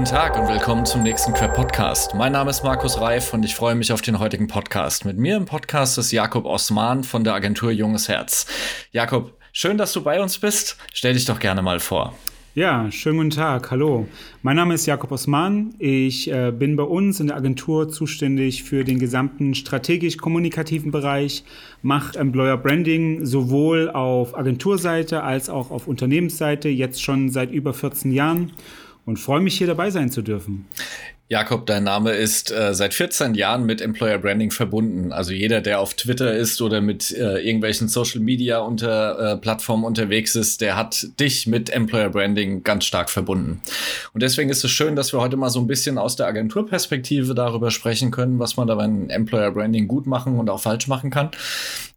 Guten Tag und willkommen zum nächsten Quer Podcast. Mein Name ist Markus Reif und ich freue mich auf den heutigen Podcast. Mit mir im Podcast ist Jakob Osman von der Agentur Junges Herz. Jakob, schön, dass du bei uns bist. Stell dich doch gerne mal vor. Ja, schönen guten Tag. Hallo. Mein Name ist Jakob Osman. Ich äh, bin bei uns in der Agentur zuständig für den gesamten strategisch-kommunikativen Bereich, mache Employer Branding sowohl auf Agenturseite als auch auf Unternehmensseite, jetzt schon seit über 14 Jahren und freue mich, hier dabei sein zu dürfen. Jakob, dein Name ist äh, seit 14 Jahren mit Employer Branding verbunden. Also jeder, der auf Twitter ist oder mit äh, irgendwelchen Social Media unter äh, Plattformen unterwegs ist, der hat dich mit Employer Branding ganz stark verbunden. Und deswegen ist es schön, dass wir heute mal so ein bisschen aus der Agenturperspektive darüber sprechen können, was man da beim Employer Branding gut machen und auch falsch machen kann.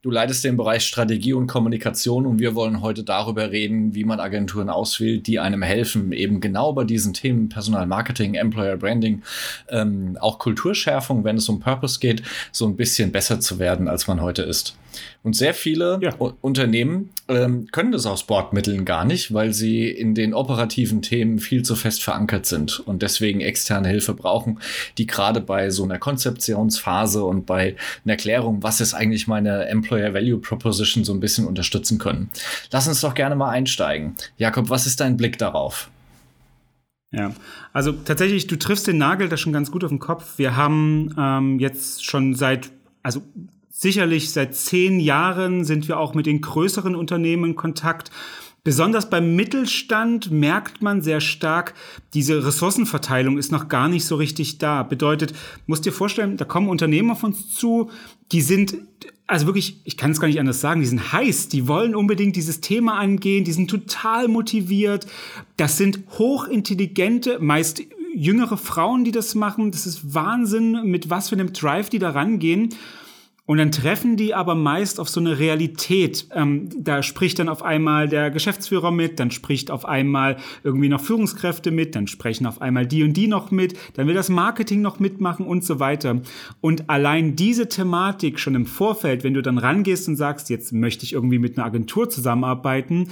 Du leitest den Bereich Strategie und Kommunikation und wir wollen heute darüber reden, wie man Agenturen auswählt, die einem helfen, eben genau bei diesen Themen Personalmarketing, Employer Branding, ähm, auch Kulturschärfung, wenn es um Purpose geht, so ein bisschen besser zu werden, als man heute ist. Und sehr viele ja. Unternehmen ähm, können das aus Bordmitteln gar nicht, weil sie in den operativen Themen viel zu fest verankert sind und deswegen externe Hilfe brauchen, die gerade bei so einer Konzeptionsphase und bei einer Erklärung, was ist eigentlich meine Employer Value Proposition, so ein bisschen unterstützen können. Lass uns doch gerne mal einsteigen. Jakob, was ist dein Blick darauf? Ja, also tatsächlich, du triffst den Nagel da schon ganz gut auf den Kopf. Wir haben ähm, jetzt schon seit, also sicherlich seit zehn Jahren sind wir auch mit den größeren Unternehmen in Kontakt. Besonders beim Mittelstand merkt man sehr stark, diese Ressourcenverteilung ist noch gar nicht so richtig da. Bedeutet, musst dir vorstellen, da kommen Unternehmen auf uns zu, die sind, also wirklich, ich kann es gar nicht anders sagen, die sind heiß, die wollen unbedingt dieses Thema angehen, die sind total motiviert. Das sind hochintelligente, meist jüngere Frauen, die das machen. Das ist Wahnsinn, mit was für einem Drive die da rangehen. Und dann treffen die aber meist auf so eine Realität. Ähm, da spricht dann auf einmal der Geschäftsführer mit, dann spricht auf einmal irgendwie noch Führungskräfte mit, dann sprechen auf einmal die und die noch mit, dann will das Marketing noch mitmachen und so weiter. Und allein diese Thematik schon im Vorfeld, wenn du dann rangehst und sagst, jetzt möchte ich irgendwie mit einer Agentur zusammenarbeiten,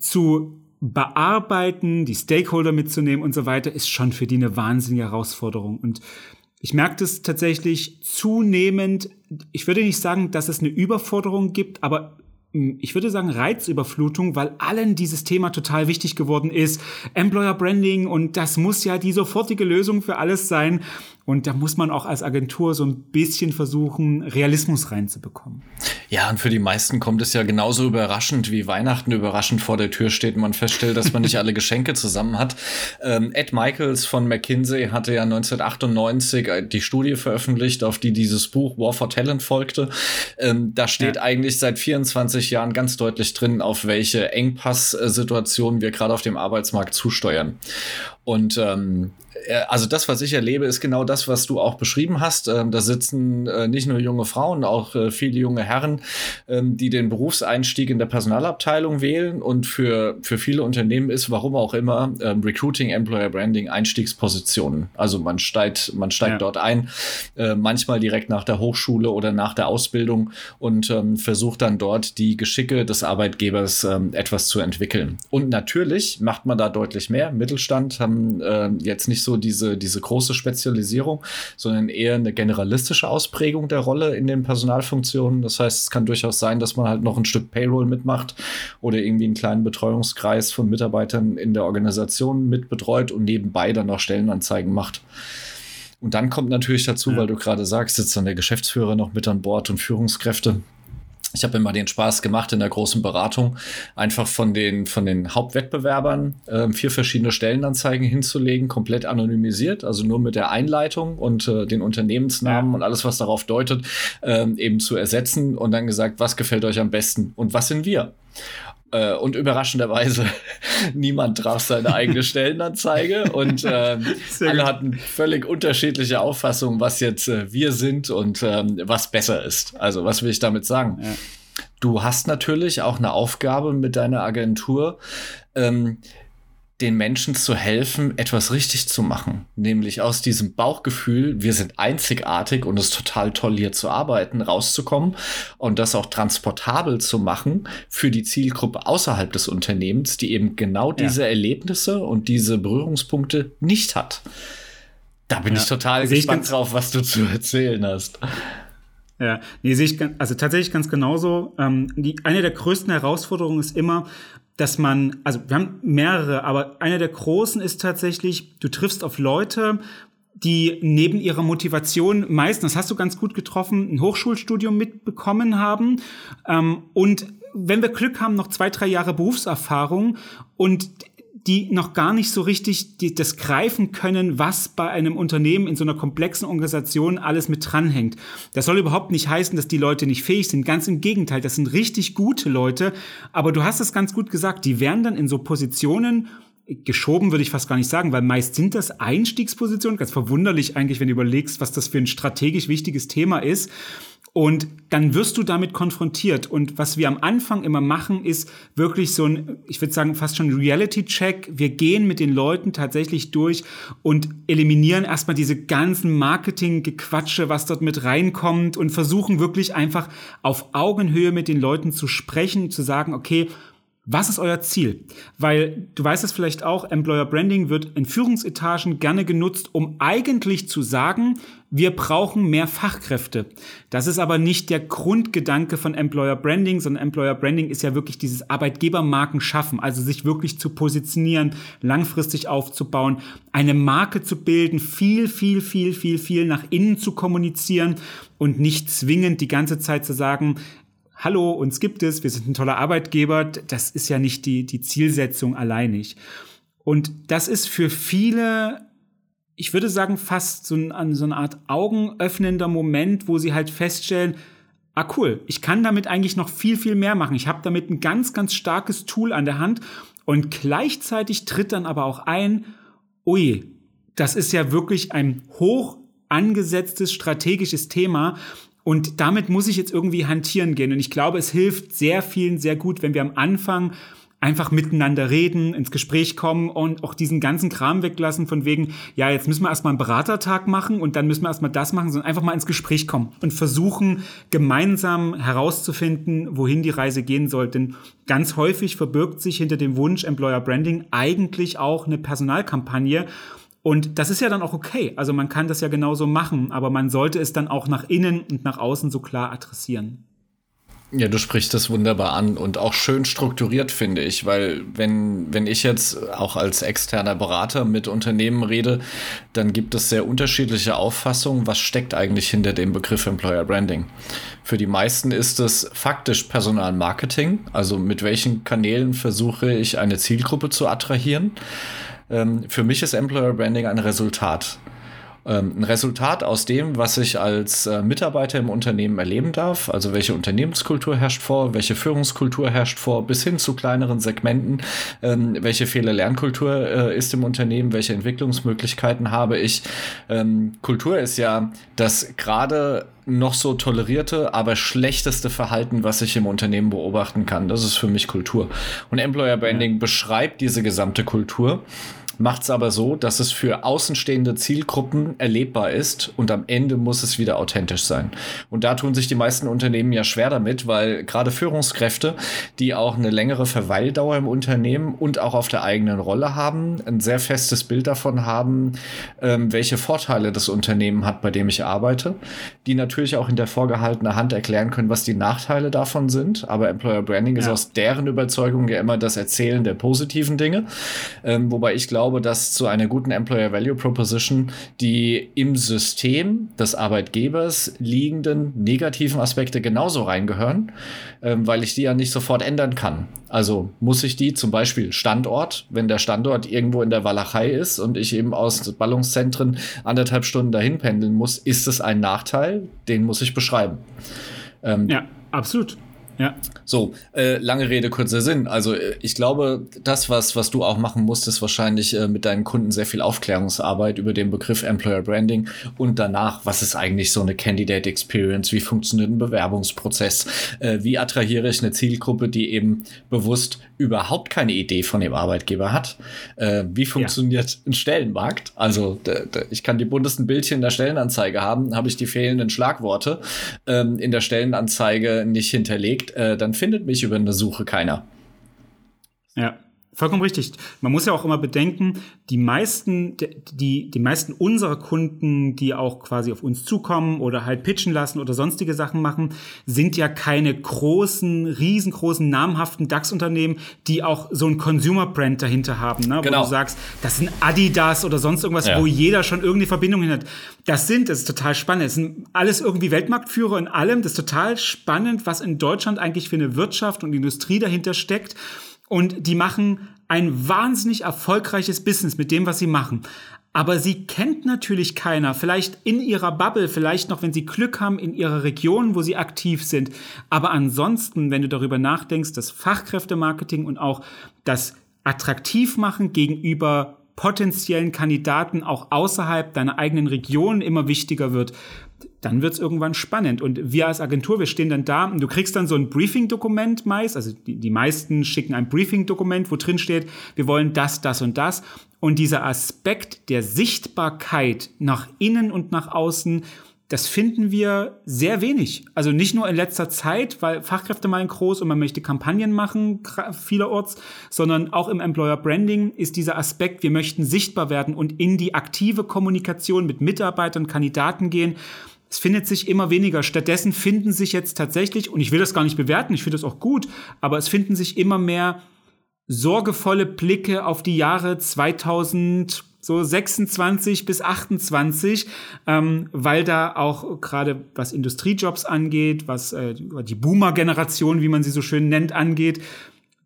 zu bearbeiten, die Stakeholder mitzunehmen und so weiter, ist schon für die eine wahnsinnige Herausforderung. Und ich merke das tatsächlich zunehmend. Ich würde nicht sagen, dass es eine Überforderung gibt, aber hm, ich würde sagen Reizüberflutung, weil allen dieses Thema total wichtig geworden ist. Employer Branding und das muss ja die sofortige Lösung für alles sein. Und da muss man auch als Agentur so ein bisschen versuchen, Realismus reinzubekommen. Ja, und für die meisten kommt es ja genauso überraschend, wie Weihnachten überraschend vor der Tür steht und man feststellt, dass man nicht alle Geschenke zusammen hat. Ähm, Ed Michaels von McKinsey hatte ja 1998 äh, die Studie veröffentlicht, auf die dieses Buch War for Talent folgte. Ähm, da steht ja. eigentlich seit 24 Jahren ganz deutlich drin, auf welche Engpass-Situationen wir gerade auf dem Arbeitsmarkt zusteuern. Und ähm, äh, also das, was ich erlebe, ist genau das, was du auch beschrieben hast. Ähm, da sitzen äh, nicht nur junge Frauen, auch äh, viele junge Herren, ähm, die den Berufseinstieg in der Personalabteilung wählen und für, für viele Unternehmen ist, warum auch immer, ähm, Recruiting, Employer Branding Einstiegspositionen. Also man steigt, man steigt ja. dort ein, äh, manchmal direkt nach der Hochschule oder nach der Ausbildung und ähm, versucht dann dort die Geschicke des Arbeitgebers ähm, etwas zu entwickeln. Und natürlich macht man da deutlich mehr. Mittelstand haben äh, jetzt nicht so so diese, diese große Spezialisierung, sondern eher eine generalistische Ausprägung der Rolle in den Personalfunktionen. Das heißt, es kann durchaus sein, dass man halt noch ein Stück Payroll mitmacht oder irgendwie einen kleinen Betreuungskreis von Mitarbeitern in der Organisation mitbetreut und nebenbei dann noch Stellenanzeigen macht. Und dann kommt natürlich dazu, ja. weil du gerade sagst, sitzt dann der Geschäftsführer noch mit an Bord und Führungskräfte ich habe immer den Spaß gemacht in der großen Beratung, einfach von den, von den Hauptwettbewerbern äh, vier verschiedene Stellenanzeigen hinzulegen, komplett anonymisiert, also nur mit der Einleitung und äh, den Unternehmensnamen ja. und alles, was darauf deutet, äh, eben zu ersetzen und dann gesagt, was gefällt euch am besten und was sind wir? Äh, und überraschenderweise, niemand traf seine eigene Stellenanzeige und äh, alle hatten völlig unterschiedliche Auffassungen, was jetzt äh, wir sind und ähm, was besser ist. Also, was will ich damit sagen? Ja. Du hast natürlich auch eine Aufgabe mit deiner Agentur. Ähm, den Menschen zu helfen, etwas richtig zu machen. Nämlich aus diesem Bauchgefühl, wir sind einzigartig und es ist total toll, hier zu arbeiten, rauszukommen und das auch transportabel zu machen für die Zielgruppe außerhalb des Unternehmens, die eben genau diese ja. Erlebnisse und diese Berührungspunkte nicht hat. Da bin ja. ich total Sehe gespannt ich drauf, was du zu erzählen hast. Ja, nee, sehe ich also tatsächlich ganz genauso. Ähm, die, eine der größten Herausforderungen ist immer, dass man, also wir haben mehrere, aber einer der großen ist tatsächlich, du triffst auf Leute, die neben ihrer Motivation meistens, das hast du ganz gut getroffen, ein Hochschulstudium mitbekommen haben. Ähm, und wenn wir Glück haben, noch zwei, drei Jahre Berufserfahrung. Und die noch gar nicht so richtig die, das greifen können, was bei einem Unternehmen in so einer komplexen Organisation alles mit dranhängt. Das soll überhaupt nicht heißen, dass die Leute nicht fähig sind. Ganz im Gegenteil, das sind richtig gute Leute. Aber du hast es ganz gut gesagt, die werden dann in so Positionen geschoben würde ich fast gar nicht sagen, weil meist sind das Einstiegspositionen. Ganz verwunderlich eigentlich, wenn du überlegst, was das für ein strategisch wichtiges Thema ist. Und dann wirst du damit konfrontiert. Und was wir am Anfang immer machen, ist wirklich so ein, ich würde sagen, fast schon Reality-Check. Wir gehen mit den Leuten tatsächlich durch und eliminieren erstmal diese ganzen Marketing-Gequatsche, was dort mit reinkommt und versuchen wirklich einfach auf Augenhöhe mit den Leuten zu sprechen, zu sagen, okay, was ist euer Ziel? Weil du weißt es vielleicht auch, Employer Branding wird in Führungsetagen gerne genutzt, um eigentlich zu sagen, wir brauchen mehr Fachkräfte. Das ist aber nicht der Grundgedanke von Employer Branding, sondern Employer Branding ist ja wirklich dieses Arbeitgebermarken schaffen, also sich wirklich zu positionieren, langfristig aufzubauen, eine Marke zu bilden, viel, viel, viel, viel, viel nach innen zu kommunizieren und nicht zwingend die ganze Zeit zu sagen, hallo, uns gibt es, wir sind ein toller Arbeitgeber, das ist ja nicht die, die Zielsetzung alleinig. Und das ist für viele, ich würde sagen, fast so, ein, so eine Art augenöffnender Moment, wo sie halt feststellen, ah cool, ich kann damit eigentlich noch viel, viel mehr machen. Ich habe damit ein ganz, ganz starkes Tool an der Hand und gleichzeitig tritt dann aber auch ein, ui, das ist ja wirklich ein hoch angesetztes strategisches Thema und damit muss ich jetzt irgendwie hantieren gehen. Und ich glaube, es hilft sehr vielen sehr gut, wenn wir am Anfang einfach miteinander reden, ins Gespräch kommen und auch diesen ganzen Kram weglassen von wegen, ja, jetzt müssen wir erstmal einen Beratertag machen und dann müssen wir erstmal das machen, sondern einfach mal ins Gespräch kommen und versuchen, gemeinsam herauszufinden, wohin die Reise gehen soll. Denn ganz häufig verbirgt sich hinter dem Wunsch Employer Branding eigentlich auch eine Personalkampagne. Und das ist ja dann auch okay. Also man kann das ja genauso machen, aber man sollte es dann auch nach innen und nach außen so klar adressieren. Ja, du sprichst das wunderbar an und auch schön strukturiert, finde ich, weil wenn, wenn ich jetzt auch als externer Berater mit Unternehmen rede, dann gibt es sehr unterschiedliche Auffassungen, was steckt eigentlich hinter dem Begriff Employer Branding. Für die meisten ist es faktisch Personalmarketing, also mit welchen Kanälen versuche ich eine Zielgruppe zu attrahieren. Ähm, für mich ist Employer Branding ein Resultat. Ähm, ein Resultat aus dem, was ich als äh, Mitarbeiter im Unternehmen erleben darf, also welche Unternehmenskultur herrscht vor, welche Führungskultur herrscht vor, bis hin zu kleineren Segmenten, ähm, welche Fehler-Lernkultur äh, ist im Unternehmen, welche Entwicklungsmöglichkeiten habe ich. Ähm, Kultur ist ja das gerade noch so tolerierte, aber schlechteste Verhalten, was ich im Unternehmen beobachten kann. Das ist für mich Kultur. Und Employer Branding ja. beschreibt diese gesamte Kultur macht es aber so, dass es für außenstehende Zielgruppen erlebbar ist und am Ende muss es wieder authentisch sein. Und da tun sich die meisten Unternehmen ja schwer damit, weil gerade Führungskräfte, die auch eine längere Verweildauer im Unternehmen und auch auf der eigenen Rolle haben, ein sehr festes Bild davon haben, ähm, welche Vorteile das Unternehmen hat, bei dem ich arbeite, die natürlich auch in der vorgehaltenen Hand erklären können, was die Nachteile davon sind. Aber Employer Branding ja. ist aus deren Überzeugung ja immer das Erzählen der positiven Dinge, ähm, wobei ich glaube, glaube, dass zu einer guten Employer Value Proposition die im System des Arbeitgebers liegenden negativen Aspekte genauso reingehören, ähm, weil ich die ja nicht sofort ändern kann. Also muss ich die zum Beispiel Standort, wenn der Standort irgendwo in der Walachei ist und ich eben aus Ballungszentren anderthalb Stunden dahin pendeln muss, ist es ein Nachteil, den muss ich beschreiben. Ähm, ja, absolut. Ja. So, äh, lange Rede, kurzer Sinn. Also äh, ich glaube, das, was, was du auch machen musst, ist wahrscheinlich äh, mit deinen Kunden sehr viel Aufklärungsarbeit über den Begriff Employer Branding und danach, was ist eigentlich so eine Candidate Experience, wie funktioniert ein Bewerbungsprozess, äh, wie attrahiere ich eine Zielgruppe, die eben bewusst überhaupt keine Idee von dem Arbeitgeber hat, äh, wie funktioniert ja. ein Stellenmarkt. Also ich kann die buntesten Bildchen in der Stellenanzeige haben, habe ich die fehlenden Schlagworte ähm, in der Stellenanzeige nicht hinterlegt äh, dann findet mich über eine Suche keiner. Ja. Vollkommen richtig. Man muss ja auch immer bedenken, die meisten, die, die meisten unserer Kunden, die auch quasi auf uns zukommen oder halt pitchen lassen oder sonstige Sachen machen, sind ja keine großen, riesengroßen, namhaften DAX-Unternehmen, die auch so ein Consumer-Brand dahinter haben, ne? Genau. wo du sagst, das sind Adidas oder sonst irgendwas, ja. wo jeder schon irgendwie Verbindung hin hat. Das sind, das ist total spannend. Das sind alles irgendwie Weltmarktführer in allem. Das ist total spannend, was in Deutschland eigentlich für eine Wirtschaft und Industrie dahinter steckt. Und die machen ein wahnsinnig erfolgreiches Business mit dem, was sie machen. Aber sie kennt natürlich keiner. Vielleicht in ihrer Bubble, vielleicht noch, wenn sie Glück haben, in ihrer Region, wo sie aktiv sind. Aber ansonsten, wenn du darüber nachdenkst, das Fachkräftemarketing und auch das Attraktivmachen gegenüber potenziellen Kandidaten auch außerhalb deiner eigenen Region immer wichtiger wird, dann wird es irgendwann spannend. Und wir als Agentur, wir stehen dann da und du kriegst dann so ein Briefing-Dokument meist, also die, die meisten schicken ein Briefing-Dokument, wo drin steht, wir wollen das, das und das. Und dieser Aspekt der Sichtbarkeit nach innen und nach außen, das finden wir sehr wenig. Also nicht nur in letzter Zeit, weil Fachkräfte mal groß und man möchte Kampagnen machen, vielerorts, sondern auch im Employer Branding ist dieser Aspekt, wir möchten sichtbar werden und in die aktive Kommunikation mit Mitarbeitern, Kandidaten gehen. Es findet sich immer weniger. Stattdessen finden sich jetzt tatsächlich, und ich will das gar nicht bewerten, ich finde das auch gut, aber es finden sich immer mehr sorgevolle Blicke auf die Jahre 2000, so 26 bis 28, ähm, weil da auch gerade was Industriejobs angeht, was äh, die Boomer-Generation, wie man sie so schön nennt, angeht,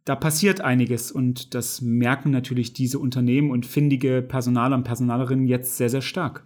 da passiert einiges und das merken natürlich diese Unternehmen und findige Personaler und Personalerinnen jetzt sehr, sehr stark.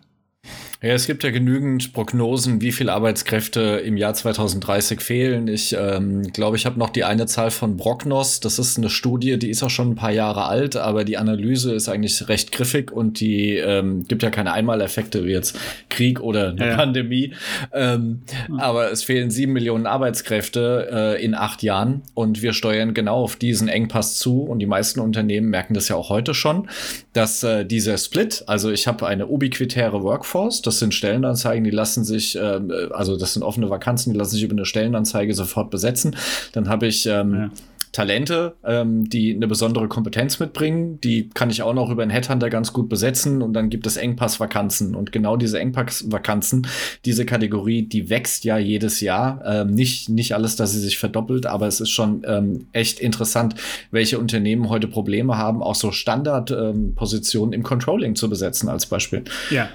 Ja, es gibt ja genügend Prognosen, wie viele Arbeitskräfte im Jahr 2030 fehlen. Ich ähm, glaube, ich habe noch die eine Zahl von Brocknos. Das ist eine Studie, die ist auch schon ein paar Jahre alt, aber die Analyse ist eigentlich recht griffig und die ähm, gibt ja keine Einmaleffekte wie jetzt Krieg oder eine ja. Pandemie. Ähm, ja. Aber es fehlen sieben Millionen Arbeitskräfte äh, in acht Jahren und wir steuern genau auf diesen Engpass zu und die meisten Unternehmen merken das ja auch heute schon, dass äh, dieser Split, also ich habe eine ubiquitäre Workforce, das sind Stellenanzeigen, die lassen sich, äh, also das sind offene Vakanzen, die lassen sich über eine Stellenanzeige sofort besetzen. Dann habe ich ähm, ja. Talente, ähm, die eine besondere Kompetenz mitbringen. Die kann ich auch noch über einen Headhunter ganz gut besetzen und dann gibt es Engpassvakanzen. Und genau diese Engpassvakanzen, diese Kategorie, die wächst ja jedes Jahr. Ähm, nicht, nicht alles, dass sie sich verdoppelt, aber es ist schon ähm, echt interessant, welche Unternehmen heute Probleme haben, auch so Standardpositionen ähm, im Controlling zu besetzen als Beispiel. Ja.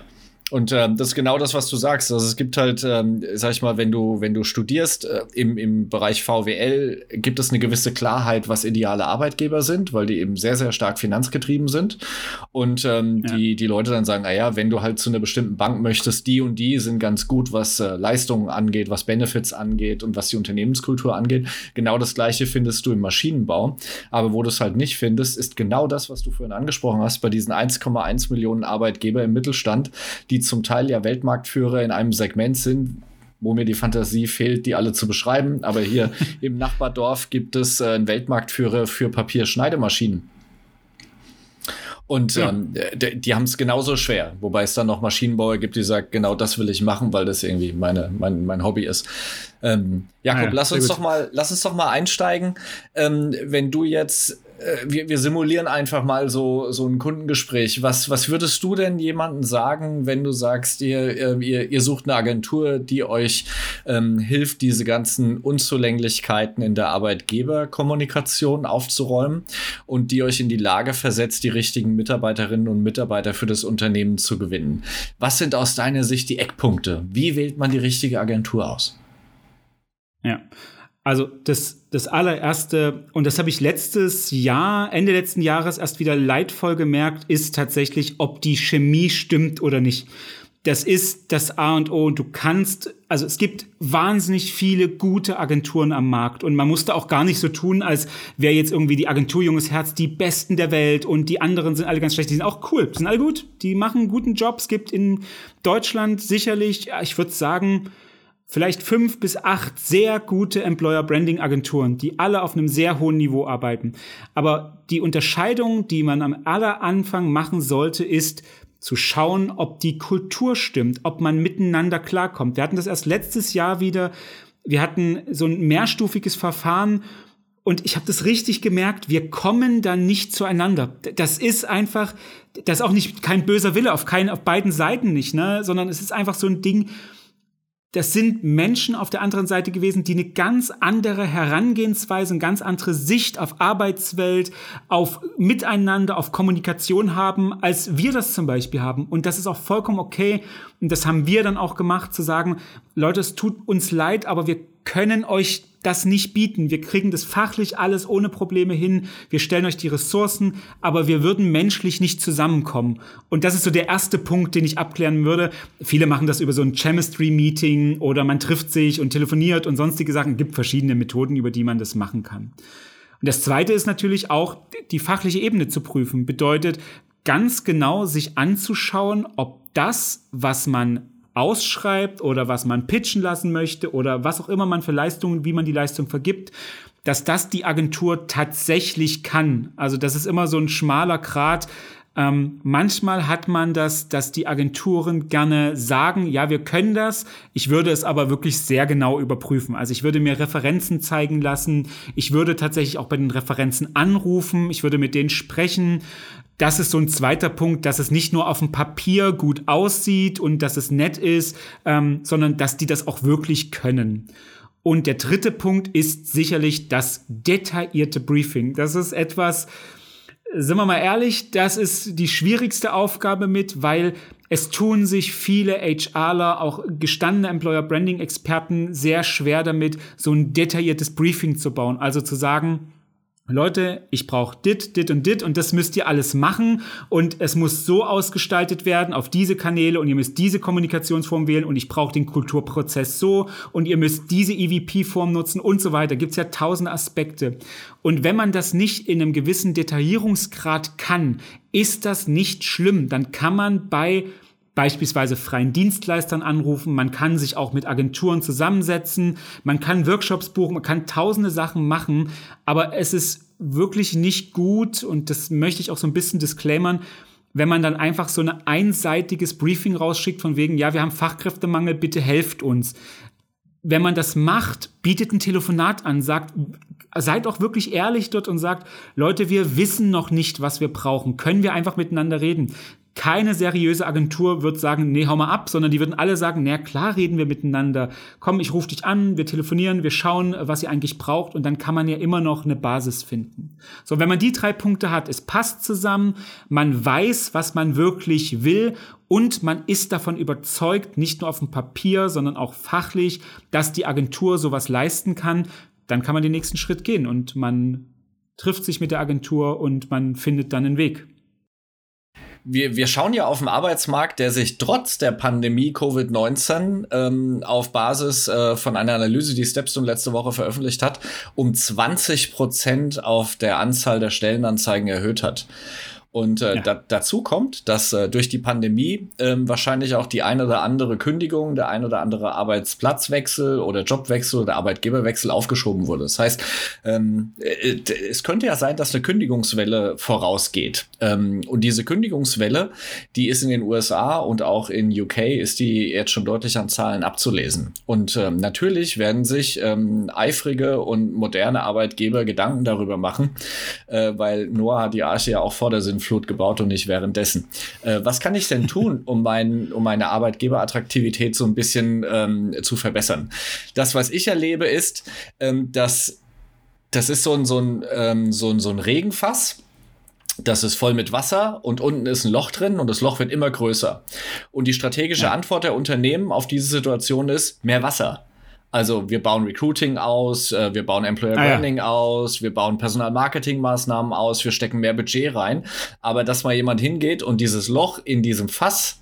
Und ähm, das ist genau das, was du sagst. Also es gibt halt, ähm, sag ich mal, wenn du, wenn du studierst äh, im, im Bereich VWL, gibt es eine gewisse Klarheit, was ideale Arbeitgeber sind, weil die eben sehr, sehr stark finanzgetrieben sind. Und ähm, ja. die, die Leute dann sagen, naja, wenn du halt zu einer bestimmten Bank möchtest, die und die sind ganz gut, was äh, Leistungen angeht, was Benefits angeht und was die Unternehmenskultur angeht. Genau das gleiche findest du im Maschinenbau. Aber wo du es halt nicht findest, ist genau das, was du vorhin angesprochen hast, bei diesen 1,1 Millionen Arbeitgeber im Mittelstand, die zum Teil ja Weltmarktführer in einem Segment sind, wo mir die Fantasie fehlt, die alle zu beschreiben. Aber hier im Nachbardorf gibt es äh, einen Weltmarktführer für Papierschneidemaschinen. Und ja. ähm, die, die haben es genauso schwer, wobei es dann noch Maschinenbauer gibt, die sagen, genau das will ich machen, weil das irgendwie meine, mein, mein Hobby ist. Ähm, Jakob, ja, lass uns doch mal, lass uns doch mal einsteigen. Ähm, wenn du jetzt wir, wir simulieren einfach mal so, so ein Kundengespräch. Was, was würdest du denn jemandem sagen, wenn du sagst, ihr, ihr, ihr sucht eine Agentur, die euch ähm, hilft, diese ganzen Unzulänglichkeiten in der Arbeitgeberkommunikation aufzuräumen und die euch in die Lage versetzt, die richtigen Mitarbeiterinnen und Mitarbeiter für das Unternehmen zu gewinnen? Was sind aus deiner Sicht die Eckpunkte? Wie wählt man die richtige Agentur aus? Ja, also das, das allererste, und das habe ich letztes Jahr, Ende letzten Jahres erst wieder leidvoll gemerkt, ist tatsächlich, ob die Chemie stimmt oder nicht. das ist das A und O. Und du kannst, also es gibt wahnsinnig viele gute Agenturen am Markt und man musste auch gar nicht so tun, als wäre jetzt irgendwie die Agentur Junges Herz die besten der Welt und die anderen sind alle ganz schlecht. Die sind auch cool, die sind alle gut, die machen einen guten Job. Es gibt in Deutschland sicherlich, ich würde sagen, vielleicht fünf bis acht sehr gute Employer Branding Agenturen, die alle auf einem sehr hohen Niveau arbeiten. Aber die Unterscheidung, die man am aller Anfang machen sollte, ist, zu schauen, ob die Kultur stimmt, ob man miteinander klarkommt. Wir hatten das erst letztes Jahr wieder. Wir hatten so ein mehrstufiges Verfahren und ich habe das richtig gemerkt, wir kommen dann nicht zueinander. Das ist einfach, das ist auch nicht kein böser Wille auf keinen, auf beiden Seiten nicht, ne, sondern es ist einfach so ein Ding, das sind Menschen auf der anderen Seite gewesen, die eine ganz andere Herangehensweise, eine ganz andere Sicht auf Arbeitswelt, auf Miteinander, auf Kommunikation haben, als wir das zum Beispiel haben. Und das ist auch vollkommen okay. Und das haben wir dann auch gemacht, zu sagen, Leute, es tut uns leid, aber wir können euch das nicht bieten. Wir kriegen das fachlich alles ohne Probleme hin. Wir stellen euch die Ressourcen, aber wir würden menschlich nicht zusammenkommen. Und das ist so der erste Punkt, den ich abklären würde. Viele machen das über so ein Chemistry-Meeting oder man trifft sich und telefoniert und sonstige Sachen. Es gibt verschiedene Methoden, über die man das machen kann. Und das zweite ist natürlich auch, die fachliche Ebene zu prüfen. Bedeutet, ganz genau sich anzuschauen, ob das, was man ausschreibt oder was man pitchen lassen möchte oder was auch immer man für Leistungen, wie man die Leistung vergibt, dass das die Agentur tatsächlich kann. Also das ist immer so ein schmaler Grat. Ähm, manchmal hat man das, dass die Agenturen gerne sagen, ja, wir können das. Ich würde es aber wirklich sehr genau überprüfen. Also ich würde mir Referenzen zeigen lassen. Ich würde tatsächlich auch bei den Referenzen anrufen. Ich würde mit denen sprechen das ist so ein zweiter Punkt, dass es nicht nur auf dem Papier gut aussieht und dass es nett ist, ähm, sondern dass die das auch wirklich können. Und der dritte Punkt ist sicherlich das detaillierte Briefing. Das ist etwas, sind wir mal ehrlich, das ist die schwierigste Aufgabe mit, weil es tun sich viele HRler, auch gestandene Employer Branding Experten sehr schwer damit, so ein detailliertes Briefing zu bauen. Also zu sagen, Leute, ich brauche dit, dit und dit und das müsst ihr alles machen und es muss so ausgestaltet werden auf diese Kanäle und ihr müsst diese Kommunikationsform wählen und ich brauche den Kulturprozess so und ihr müsst diese EVP-Form nutzen und so weiter. Gibt's ja tausend Aspekte. Und wenn man das nicht in einem gewissen Detaillierungsgrad kann, ist das nicht schlimm. Dann kann man bei beispielsweise freien Dienstleistern anrufen, man kann sich auch mit Agenturen zusammensetzen, man kann Workshops buchen, man kann tausende Sachen machen, aber es ist wirklich nicht gut und das möchte ich auch so ein bisschen disclaimern, wenn man dann einfach so ein einseitiges Briefing rausschickt von wegen, ja, wir haben Fachkräftemangel, bitte helft uns. Wenn man das macht, bietet ein Telefonat an, sagt, seid auch wirklich ehrlich dort und sagt, Leute, wir wissen noch nicht, was wir brauchen. Können wir einfach miteinander reden? Keine seriöse Agentur wird sagen, nee, hau mal ab, sondern die würden alle sagen, na klar reden wir miteinander. Komm, ich rufe dich an, wir telefonieren, wir schauen, was ihr eigentlich braucht und dann kann man ja immer noch eine Basis finden. So, wenn man die drei Punkte hat, es passt zusammen, man weiß, was man wirklich will und man ist davon überzeugt, nicht nur auf dem Papier, sondern auch fachlich, dass die Agentur sowas leisten kann, dann kann man den nächsten Schritt gehen und man trifft sich mit der Agentur und man findet dann einen Weg wir, wir schauen ja auf den Arbeitsmarkt, der sich trotz der Pandemie Covid-19 ähm, auf Basis äh, von einer Analyse, die Stepstone letzte Woche veröffentlicht hat, um 20 Prozent auf der Anzahl der Stellenanzeigen erhöht hat. Und äh, ja. da, dazu kommt, dass äh, durch die Pandemie ähm, wahrscheinlich auch die eine oder andere Kündigung, der ein oder andere Arbeitsplatzwechsel oder Jobwechsel oder Arbeitgeberwechsel aufgeschoben wurde. Das heißt, ähm, äh, es könnte ja sein, dass eine Kündigungswelle vorausgeht. Ähm, und diese Kündigungswelle, die ist in den USA und auch in UK ist die jetzt schon deutlich an Zahlen abzulesen. Und ähm, natürlich werden sich ähm, eifrige und moderne Arbeitgeber Gedanken darüber machen, äh, weil Noah hat die Arche ja auch vor der Sinn Flut gebaut und nicht währenddessen. Äh, was kann ich denn tun, um, mein, um meine Arbeitgeberattraktivität so ein bisschen ähm, zu verbessern? Das, was ich erlebe, ist, ähm, dass das ist so ein, so ein, ähm, so ein, so ein Regenfass. Das ist voll mit Wasser und unten ist ein Loch drin und das Loch wird immer größer. Und die strategische ja. Antwort der Unternehmen auf diese Situation ist mehr Wasser. Also wir bauen Recruiting aus, äh, wir bauen Employer Branding ah, ja. aus, wir bauen Personalmarketing-Maßnahmen aus, wir stecken mehr Budget rein. Aber dass mal jemand hingeht und dieses Loch in diesem Fass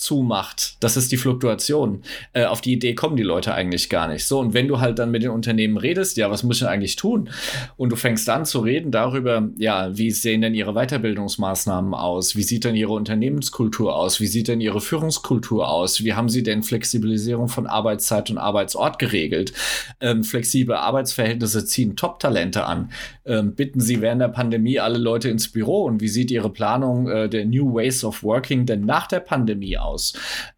zumacht, das ist die Fluktuation. Äh, auf die Idee kommen die Leute eigentlich gar nicht. So, und wenn du halt dann mit den Unternehmen redest, ja, was muss ich eigentlich tun? Und du fängst an zu reden darüber, ja, wie sehen denn ihre Weiterbildungsmaßnahmen aus? Wie sieht denn ihre Unternehmenskultur aus? Wie sieht denn ihre Führungskultur aus? Wie haben sie denn Flexibilisierung von Arbeitszeit und Arbeitsort geregelt? Ähm, flexible Arbeitsverhältnisse ziehen Top-Talente an. Ähm, bitten sie während der Pandemie alle Leute ins Büro und wie sieht ihre Planung äh, der New Ways of Working denn nach der Pandemie aus?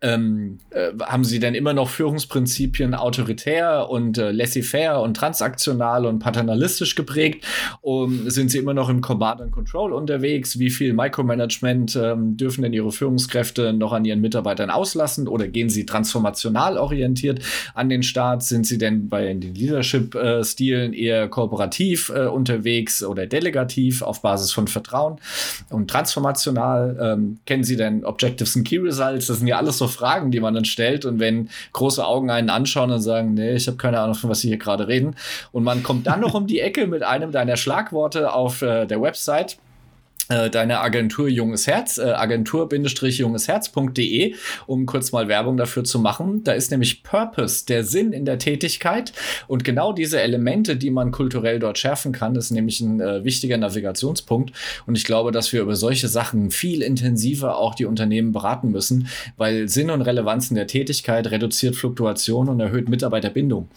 Ähm, äh, haben sie denn immer noch Führungsprinzipien autoritär und äh, laissez-faire und transaktional und paternalistisch geprägt? Um, sind sie immer noch im Command and Control unterwegs? Wie viel Micromanagement ähm, dürfen denn ihre Führungskräfte noch an ihren Mitarbeitern auslassen oder gehen sie transformational orientiert an den Start? Sind sie denn bei den Leadership-Stilen eher kooperativ äh, unterwegs oder delegativ auf Basis von Vertrauen und transformational? Ähm, kennen Sie denn Objectives and Key Results? Das sind ja alles so Fragen, die man dann stellt. Und wenn große Augen einen anschauen und sagen, nee, ich habe keine Ahnung, von was Sie hier gerade reden, und man kommt dann noch um die Ecke mit einem deiner Schlagworte auf äh, der Website, deine Agentur Junges Herz, äh, agentur-jungesherz.de, um kurz mal Werbung dafür zu machen. Da ist nämlich Purpose, der Sinn in der Tätigkeit und genau diese Elemente, die man kulturell dort schärfen kann, ist nämlich ein äh, wichtiger Navigationspunkt und ich glaube, dass wir über solche Sachen viel intensiver auch die Unternehmen beraten müssen, weil Sinn und Relevanz in der Tätigkeit reduziert Fluktuation und erhöht Mitarbeiterbindung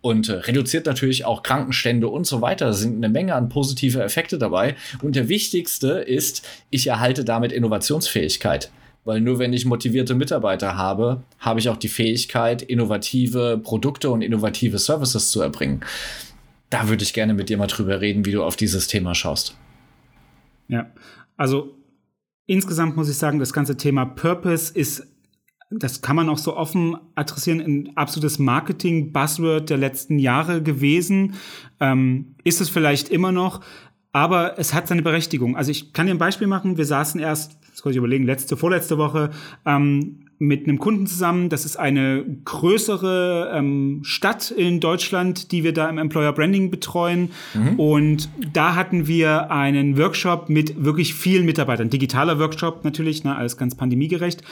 und äh, reduziert natürlich auch Krankenstände und so weiter. Da sind eine Menge an positive Effekte dabei und der wichtigste ist, ich erhalte damit Innovationsfähigkeit. Weil nur wenn ich motivierte Mitarbeiter habe, habe ich auch die Fähigkeit, innovative Produkte und innovative Services zu erbringen. Da würde ich gerne mit dir mal drüber reden, wie du auf dieses Thema schaust. Ja, also insgesamt muss ich sagen, das ganze Thema Purpose ist das kann man auch so offen adressieren, ein absolutes Marketing-Buzzword der letzten Jahre gewesen. Ähm, ist es vielleicht immer noch, aber es hat seine Berechtigung. Also ich kann dir ein Beispiel machen. Wir saßen erst, das kann ich überlegen, letzte, vorletzte Woche ähm, mit einem Kunden zusammen. Das ist eine größere ähm, Stadt in Deutschland, die wir da im Employer Branding betreuen. Mhm. Und da hatten wir einen Workshop mit wirklich vielen Mitarbeitern. Digitaler Workshop natürlich, ne, alles ganz pandemiegerecht.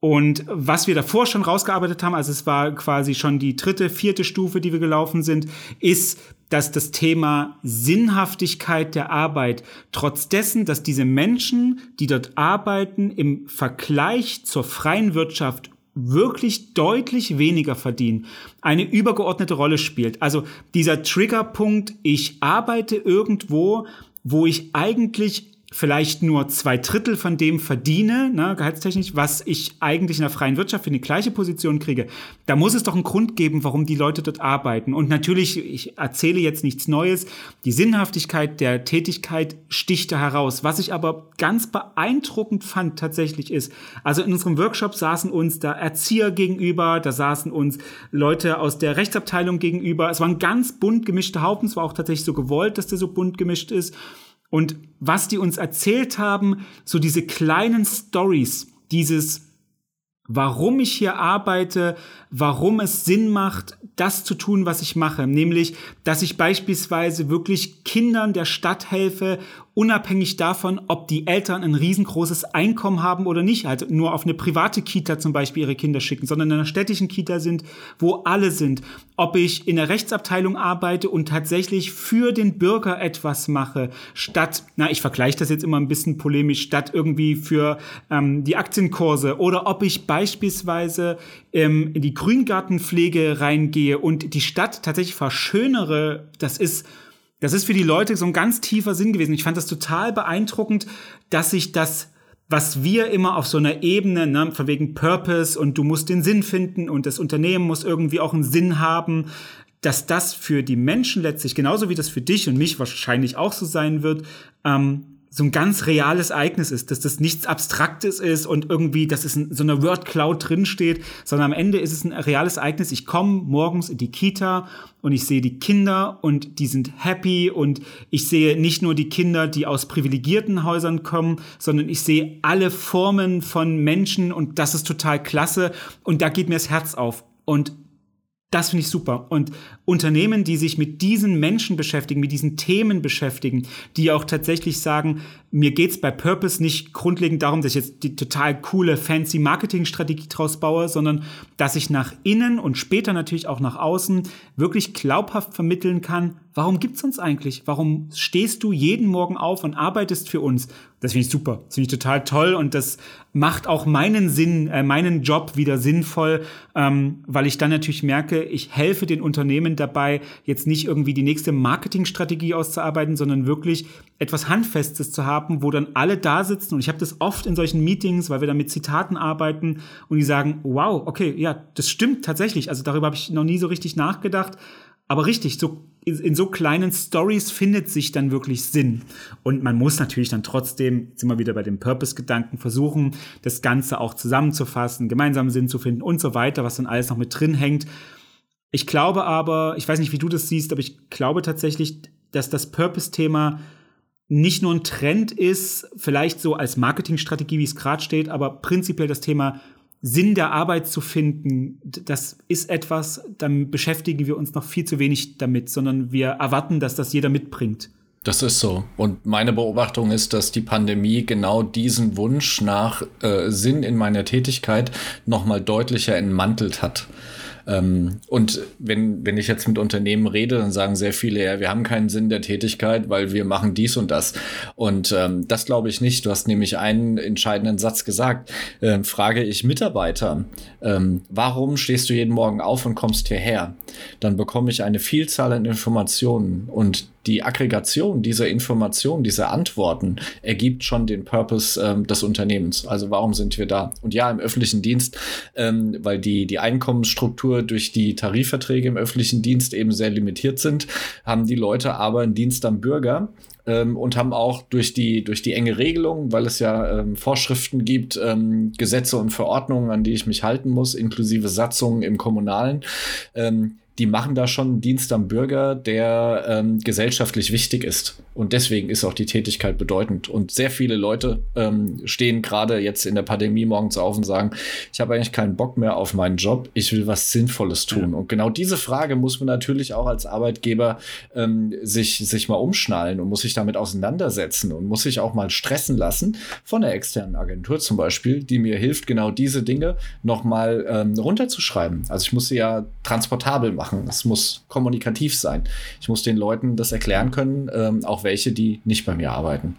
Und was wir davor schon rausgearbeitet haben, also es war quasi schon die dritte, vierte Stufe, die wir gelaufen sind, ist, dass das Thema Sinnhaftigkeit der Arbeit, trotz dessen, dass diese Menschen, die dort arbeiten, im Vergleich zur freien Wirtschaft wirklich deutlich weniger verdienen, eine übergeordnete Rolle spielt. Also dieser Triggerpunkt, ich arbeite irgendwo, wo ich eigentlich vielleicht nur zwei Drittel von dem verdiene, ne, gehaltstechnisch, was ich eigentlich in der freien Wirtschaft für die gleiche Position kriege, da muss es doch einen Grund geben, warum die Leute dort arbeiten. Und natürlich, ich erzähle jetzt nichts Neues, die Sinnhaftigkeit der Tätigkeit sticht da heraus. Was ich aber ganz beeindruckend fand tatsächlich ist, also in unserem Workshop saßen uns da Erzieher gegenüber, da saßen uns Leute aus der Rechtsabteilung gegenüber. Es waren ganz bunt gemischte Haufen, es war auch tatsächlich so gewollt, dass der so bunt gemischt ist. Und was die uns erzählt haben, so diese kleinen Stories, dieses warum ich hier arbeite, warum es Sinn macht, das zu tun, was ich mache. Nämlich, dass ich beispielsweise wirklich Kindern der Stadt helfe unabhängig davon, ob die Eltern ein riesengroßes Einkommen haben oder nicht, also nur auf eine private Kita zum Beispiel ihre Kinder schicken, sondern in einer städtischen Kita sind, wo alle sind. Ob ich in der Rechtsabteilung arbeite und tatsächlich für den Bürger etwas mache, statt, na, ich vergleiche das jetzt immer ein bisschen polemisch, statt irgendwie für ähm, die Aktienkurse oder ob ich beispielsweise ähm, in die Grüngartenpflege reingehe und die Stadt tatsächlich verschönere, das ist das ist für die Leute so ein ganz tiefer Sinn gewesen. Ich fand das total beeindruckend, dass sich das, was wir immer auf so einer Ebene, ne, von wegen Purpose und du musst den Sinn finden und das Unternehmen muss irgendwie auch einen Sinn haben, dass das für die Menschen letztlich, genauso wie das für dich und mich wahrscheinlich auch so sein wird, ähm, so ein ganz reales Ereignis ist, dass das nichts Abstraktes ist und irgendwie, dass es in so einer Word Cloud drinsteht, sondern am Ende ist es ein reales Ereignis. Ich komme morgens in die Kita und ich sehe die Kinder und die sind happy und ich sehe nicht nur die Kinder, die aus privilegierten Häusern kommen, sondern ich sehe alle Formen von Menschen und das ist total klasse und da geht mir das Herz auf. Und Das finde ich super. Und Unternehmen, die sich mit diesen Menschen beschäftigen, mit diesen Themen beschäftigen, die auch tatsächlich sagen, mir geht's bei Purpose nicht grundlegend darum, dass ich jetzt die total coole, fancy Marketingstrategie draus baue, sondern dass ich nach innen und später natürlich auch nach außen wirklich glaubhaft vermitteln kann, warum gibt's uns eigentlich? Warum stehst du jeden Morgen auf und arbeitest für uns? Das finde ich super. Das finde ich total toll und das macht auch meinen Sinn, äh, meinen Job wieder sinnvoll, ähm, weil ich dann natürlich merke, ich helfe den Unternehmen dabei, jetzt nicht irgendwie die nächste Marketingstrategie auszuarbeiten, sondern wirklich etwas Handfestes zu haben, wo dann alle da sitzen. Und ich habe das oft in solchen Meetings, weil wir da mit Zitaten arbeiten und die sagen, wow, okay, ja, das stimmt tatsächlich. Also darüber habe ich noch nie so richtig nachgedacht. Aber richtig, so in so kleinen Stories findet sich dann wirklich Sinn. Und man muss natürlich dann trotzdem, jetzt sind wir wieder bei dem Purpose-Gedanken, versuchen, das Ganze auch zusammenzufassen, gemeinsamen Sinn zu finden und so weiter, was dann alles noch mit drin hängt. Ich glaube aber, ich weiß nicht, wie du das siehst, aber ich glaube tatsächlich, dass das Purpose-Thema nicht nur ein Trend ist, vielleicht so als Marketingstrategie, wie es gerade steht, aber prinzipiell das Thema Sinn der Arbeit zu finden, das ist etwas, dann beschäftigen wir uns noch viel zu wenig damit, sondern wir erwarten, dass das jeder mitbringt. Das ist so. Und meine Beobachtung ist, dass die Pandemie genau diesen Wunsch nach äh, Sinn in meiner Tätigkeit noch mal deutlicher entmantelt hat. Ähm, und wenn, wenn ich jetzt mit Unternehmen rede, dann sagen sehr viele, ja, wir haben keinen Sinn der Tätigkeit, weil wir machen dies und das. Und ähm, das glaube ich nicht. Du hast nämlich einen entscheidenden Satz gesagt. Ähm, frage ich Mitarbeiter, ähm, warum stehst du jeden Morgen auf und kommst hierher? Dann bekomme ich eine Vielzahl an Informationen und die Aggregation dieser Informationen, dieser Antworten ergibt schon den Purpose ähm, des Unternehmens. Also warum sind wir da? Und ja, im öffentlichen Dienst, ähm, weil die, die Einkommensstruktur durch die Tarifverträge im öffentlichen Dienst eben sehr limitiert sind, haben die Leute aber einen Dienst am Bürger ähm, und haben auch durch die, durch die enge Regelung, weil es ja ähm, Vorschriften gibt, ähm, Gesetze und Verordnungen, an die ich mich halten muss, inklusive Satzungen im Kommunalen, ähm, die machen da schon einen Dienst am Bürger, der ähm, gesellschaftlich wichtig ist. Und deswegen ist auch die Tätigkeit bedeutend. Und sehr viele Leute ähm, stehen gerade jetzt in der Pandemie morgens auf und sagen, ich habe eigentlich keinen Bock mehr auf meinen Job, ich will was Sinnvolles tun. Ja. Und genau diese Frage muss man natürlich auch als Arbeitgeber ähm, sich, sich mal umschnallen und muss sich damit auseinandersetzen und muss sich auch mal stressen lassen von der externen Agentur zum Beispiel, die mir hilft, genau diese Dinge nochmal ähm, runterzuschreiben. Also ich muss sie ja transportabel machen machen. Es muss kommunikativ sein. Ich muss den Leuten das erklären können, ähm, auch welche, die nicht bei mir arbeiten.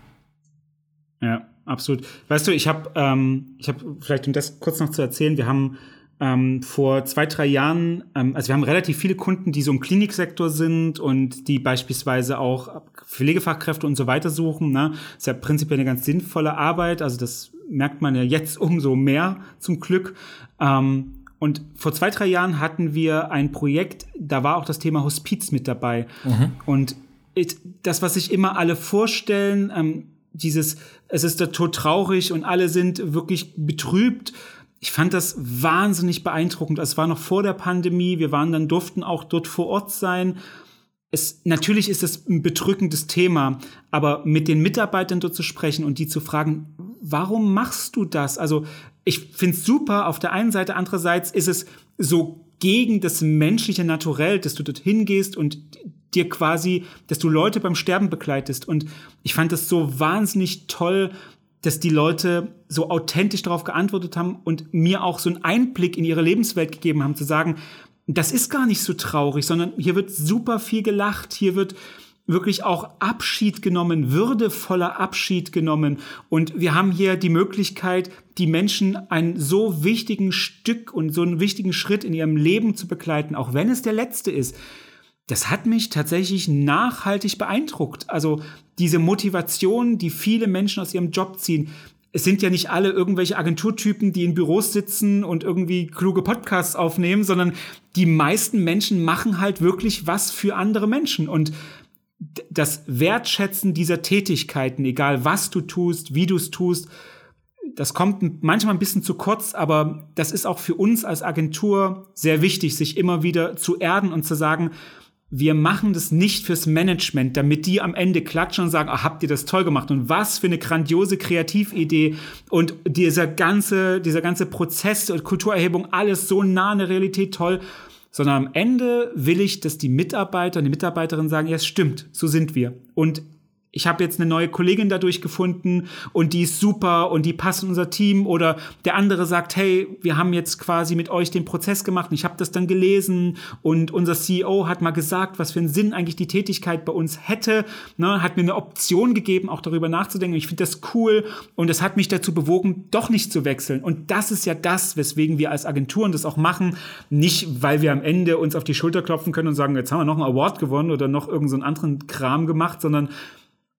Ja, absolut. Weißt du, ich habe, ähm, ich vielleicht um das kurz noch zu erzählen, wir haben ähm, vor zwei, drei Jahren, ähm, also wir haben relativ viele Kunden, die so im Kliniksektor sind und die beispielsweise auch Pflegefachkräfte und so weiter suchen. Ne? Das ist ja prinzipiell eine ganz sinnvolle Arbeit. Also das merkt man ja jetzt umso mehr zum Glück. Ähm, und vor zwei, drei Jahren hatten wir ein Projekt, da war auch das Thema Hospiz mit dabei. Mhm. Und das, was sich immer alle vorstellen, ähm, dieses, es ist da tot traurig und alle sind wirklich betrübt. Ich fand das wahnsinnig beeindruckend. Es war noch vor der Pandemie. Wir waren dann, durften auch dort vor Ort sein. Es, natürlich ist es ein bedrückendes Thema, aber mit den Mitarbeitern dort zu sprechen und die zu fragen, warum machst du das? Also ich finde es super auf der einen Seite, andererseits ist es so gegen das menschliche Naturell, dass du dorthin gehst und dir quasi, dass du Leute beim Sterben begleitest. Und ich fand das so wahnsinnig toll, dass die Leute so authentisch darauf geantwortet haben und mir auch so einen Einblick in ihre Lebenswelt gegeben haben, zu sagen, das ist gar nicht so traurig, sondern hier wird super viel gelacht, hier wird wirklich auch Abschied genommen, würdevoller Abschied genommen. Und wir haben hier die Möglichkeit, die Menschen einen so wichtigen Stück und so einen wichtigen Schritt in ihrem Leben zu begleiten, auch wenn es der letzte ist. Das hat mich tatsächlich nachhaltig beeindruckt. Also diese Motivation, die viele Menschen aus ihrem Job ziehen. Es sind ja nicht alle irgendwelche Agenturtypen, die in Büros sitzen und irgendwie kluge Podcasts aufnehmen, sondern die meisten Menschen machen halt wirklich was für andere Menschen. Und das Wertschätzen dieser Tätigkeiten, egal was du tust, wie du es tust, das kommt manchmal ein bisschen zu kurz, aber das ist auch für uns als Agentur sehr wichtig, sich immer wieder zu erden und zu sagen, wir machen das nicht fürs Management, damit die am Ende klatschen und sagen, ah, habt ihr das toll gemacht? Und was für eine grandiose Kreatividee. Und dieser ganze, dieser ganze Prozess und Kulturerhebung, alles so nah an der Realität toll, sondern am Ende will ich, dass die Mitarbeiter und die Mitarbeiterinnen sagen, ja, es stimmt, so sind wir. Und ich habe jetzt eine neue Kollegin dadurch gefunden und die ist super und die passt in unser Team oder der andere sagt, hey, wir haben jetzt quasi mit euch den Prozess gemacht und ich habe das dann gelesen und unser CEO hat mal gesagt, was für einen Sinn eigentlich die Tätigkeit bei uns hätte, ne, hat mir eine Option gegeben, auch darüber nachzudenken. Ich finde das cool und es hat mich dazu bewogen, doch nicht zu wechseln. Und das ist ja das, weswegen wir als Agenturen das auch machen, nicht weil wir am Ende uns auf die Schulter klopfen können und sagen, jetzt haben wir noch einen Award gewonnen oder noch irgendeinen so anderen Kram gemacht, sondern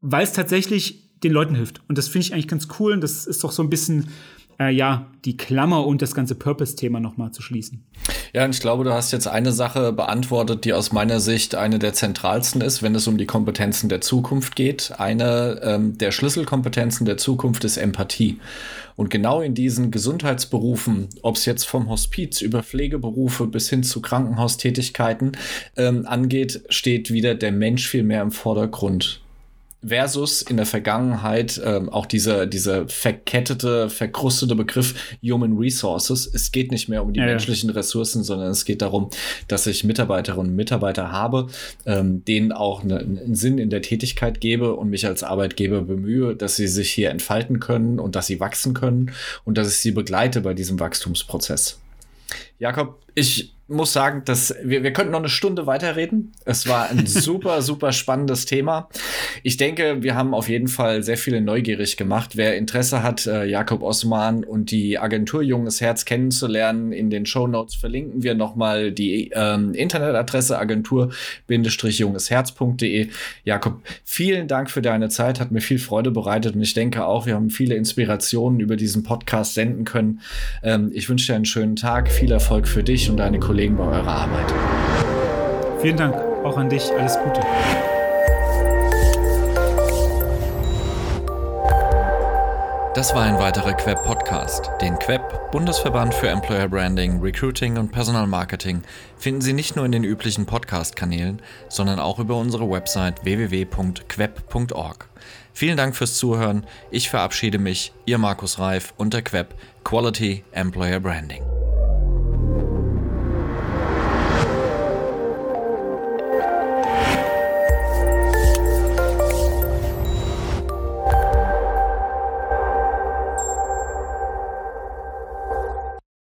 weil es tatsächlich den Leuten hilft. Und das finde ich eigentlich ganz cool. Und das ist doch so ein bisschen, äh, ja, die Klammer und das ganze Purpose-Thema nochmal zu schließen. Ja, und ich glaube, du hast jetzt eine Sache beantwortet, die aus meiner Sicht eine der zentralsten ist, wenn es um die Kompetenzen der Zukunft geht. Eine ähm, der Schlüsselkompetenzen der Zukunft ist Empathie. Und genau in diesen Gesundheitsberufen, ob es jetzt vom Hospiz über Pflegeberufe bis hin zu Krankenhaustätigkeiten ähm, angeht, steht wieder der Mensch viel mehr im Vordergrund versus in der Vergangenheit ähm, auch dieser, dieser verkettete, verkrustete Begriff Human Resources. Es geht nicht mehr um die ja, menschlichen Ressourcen, sondern es geht darum, dass ich Mitarbeiterinnen und Mitarbeiter habe, ähm, denen auch ne, einen Sinn in der Tätigkeit gebe und mich als Arbeitgeber bemühe, dass sie sich hier entfalten können und dass sie wachsen können und dass ich sie begleite bei diesem Wachstumsprozess. Jakob, ich muss sagen, dass wir, wir könnten noch eine Stunde weiterreden. Es war ein super, super spannendes Thema. Ich denke, wir haben auf jeden Fall sehr viele neugierig gemacht. Wer Interesse hat, äh, Jakob Osman und die Agentur Junges Herz kennenzulernen, in den Show Notes verlinken wir nochmal die ähm, Internetadresse agentur-jungesherz.de. Jakob, vielen Dank für deine Zeit, hat mir viel Freude bereitet und ich denke auch, wir haben viele Inspirationen über diesen Podcast senden können. Ähm, ich wünsche dir einen schönen Tag, viel Erfolg für dich und deine Kollegen bei eurer Arbeit. Vielen Dank, auch an dich. Alles Gute. Das war ein weiterer Queb Podcast. Den Queb, Bundesverband für Employer Branding, Recruiting und Personal Marketing, finden Sie nicht nur in den üblichen Podcast-Kanälen, sondern auch über unsere Website www.queb.org. Vielen Dank fürs Zuhören. Ich verabschiede mich, Ihr Markus Reif und der Queb Quality Employer Branding.